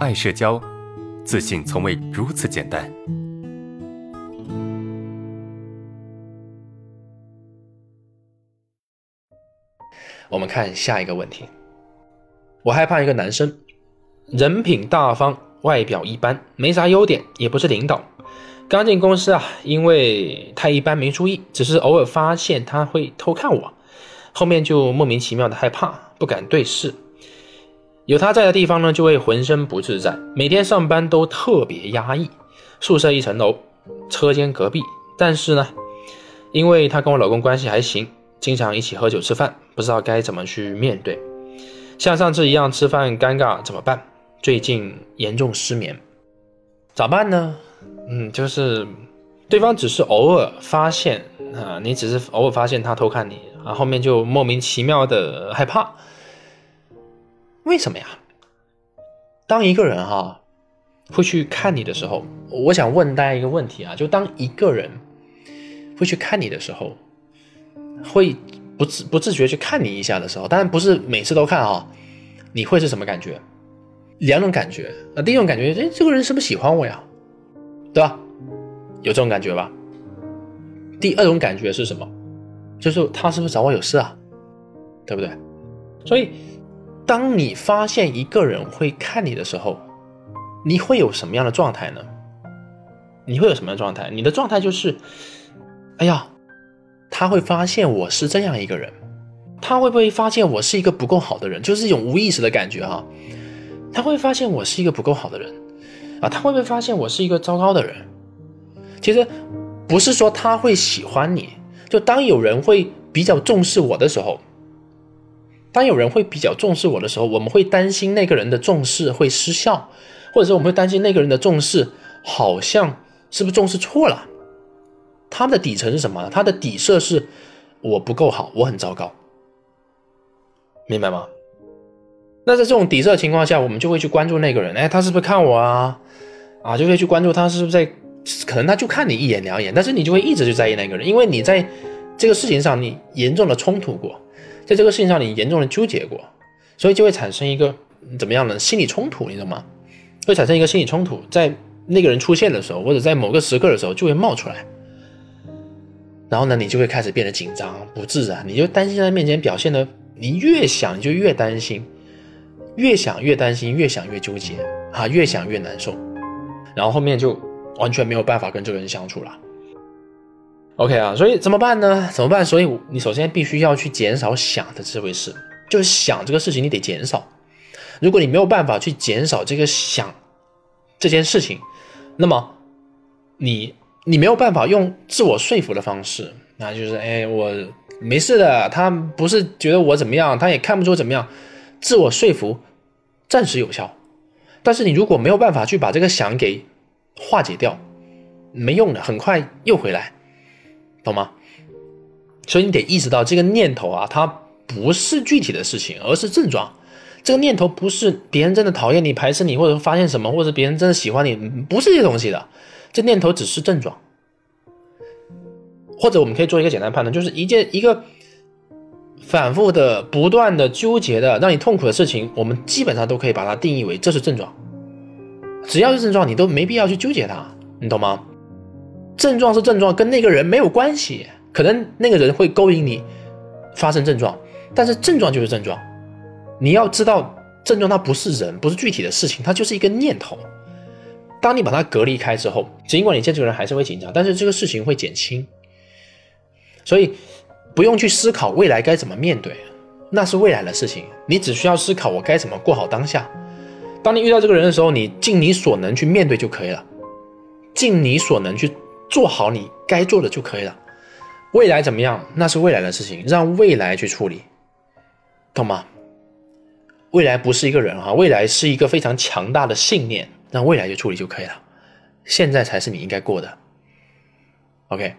爱社交，自信从未如此简单。我们看下一个问题。我害怕一个男生，人品大方，外表一般，没啥优点，也不是领导。刚进公司啊，因为太一般没注意，只是偶尔发现他会偷看我，后面就莫名其妙的害怕，不敢对视。有他在的地方呢，就会浑身不自在，每天上班都特别压抑。宿舍一层楼，车间隔壁，但是呢，因为他跟我老公关系还行，经常一起喝酒吃饭，不知道该怎么去面对。像上次一样吃饭尴尬怎么办？最近严重失眠，咋办呢？嗯，就是对方只是偶尔发现啊，你只是偶尔发现他偷看你，啊，后面就莫名其妙的害怕。为什么呀？当一个人哈会去看你的时候，我想问大家一个问题啊，就当一个人会去看你的时候，会。不自不自觉去看你一下的时候，当然不是每次都看啊，你会是什么感觉？两种感觉。那第一种感觉，哎，这个人是不是喜欢我呀？对吧？有这种感觉吧？第二种感觉是什么？就是他是不是找我有事啊？对不对？所以，当你发现一个人会看你的时候，你会有什么样的状态呢？你会有什么样的状态？你的状态就是，哎呀。他会发现我是这样一个人，他会不会发现我是一个不够好的人？就是一种无意识的感觉哈。他会发现我是一个不够好的人啊，他会不会发现我是一个糟糕的人？其实不是说他会喜欢你，就当有人会比较重视我的时候，当有人会比较重视我的时候，我们会担心那个人的重视会失效，或者说我们会担心那个人的重视好像是不是重视错了。他的底层是什么？他的底色是我不够好，我很糟糕，明白吗？那在这种底色情况下，我们就会去关注那个人，哎，他是不是看我啊？啊，就会去关注他是不是在，可能他就看你一眼两眼，但是你就会一直去在意那个人，因为你在这个事情上你严重的冲突过，在这个事情上你严重的纠结过，所以就会产生一个怎么样呢心理冲突，你懂吗？会产生一个心理冲突，在那个人出现的时候，或者在某个时刻的时候，就会冒出来。然后呢，你就会开始变得紧张不自然，你就担心在他面前表现的，你越想就越担心，越想越担心，越想越纠结啊，越想越难受，然后后面就完全没有办法跟这个人相处了。OK 啊，所以怎么办呢？怎么办？所以你首先必须要去减少想的这回事，就是想这个事情你得减少。如果你没有办法去减少这个想这件事情，那么你。你没有办法用自我说服的方式，那就是哎，我没事的，他不是觉得我怎么样，他也看不出怎么样。自我说服暂时有效，但是你如果没有办法去把这个想给化解掉，没用的，很快又回来，懂吗？所以你得意识到这个念头啊，它不是具体的事情，而是症状。这个念头不是别人真的讨厌你、排斥你，或者发现什么，或者别人真的喜欢你，不是这东西的。这念头只是症状，或者我们可以做一个简单判断，就是一件一个反复的、不断的纠结的、让你痛苦的事情，我们基本上都可以把它定义为这是症状。只要是症状，你都没必要去纠结它，你懂吗？症状是症状，跟那个人没有关系。可能那个人会勾引你发生症状，但是症状就是症状。你要知道，症状它不是人，不是具体的事情，它就是一个念头。当你把它隔离开之后，尽管你见这个人还是会紧张，但是这个事情会减轻。所以不用去思考未来该怎么面对，那是未来的事情。你只需要思考我该怎么过好当下。当你遇到这个人的时候，你尽你所能去面对就可以了，尽你所能去做好你该做的就可以了。未来怎么样，那是未来的事情，让未来去处理，懂吗？未来不是一个人哈，未来是一个非常强大的信念。让未来去处理就可以了，现在才是你应该过的。OK。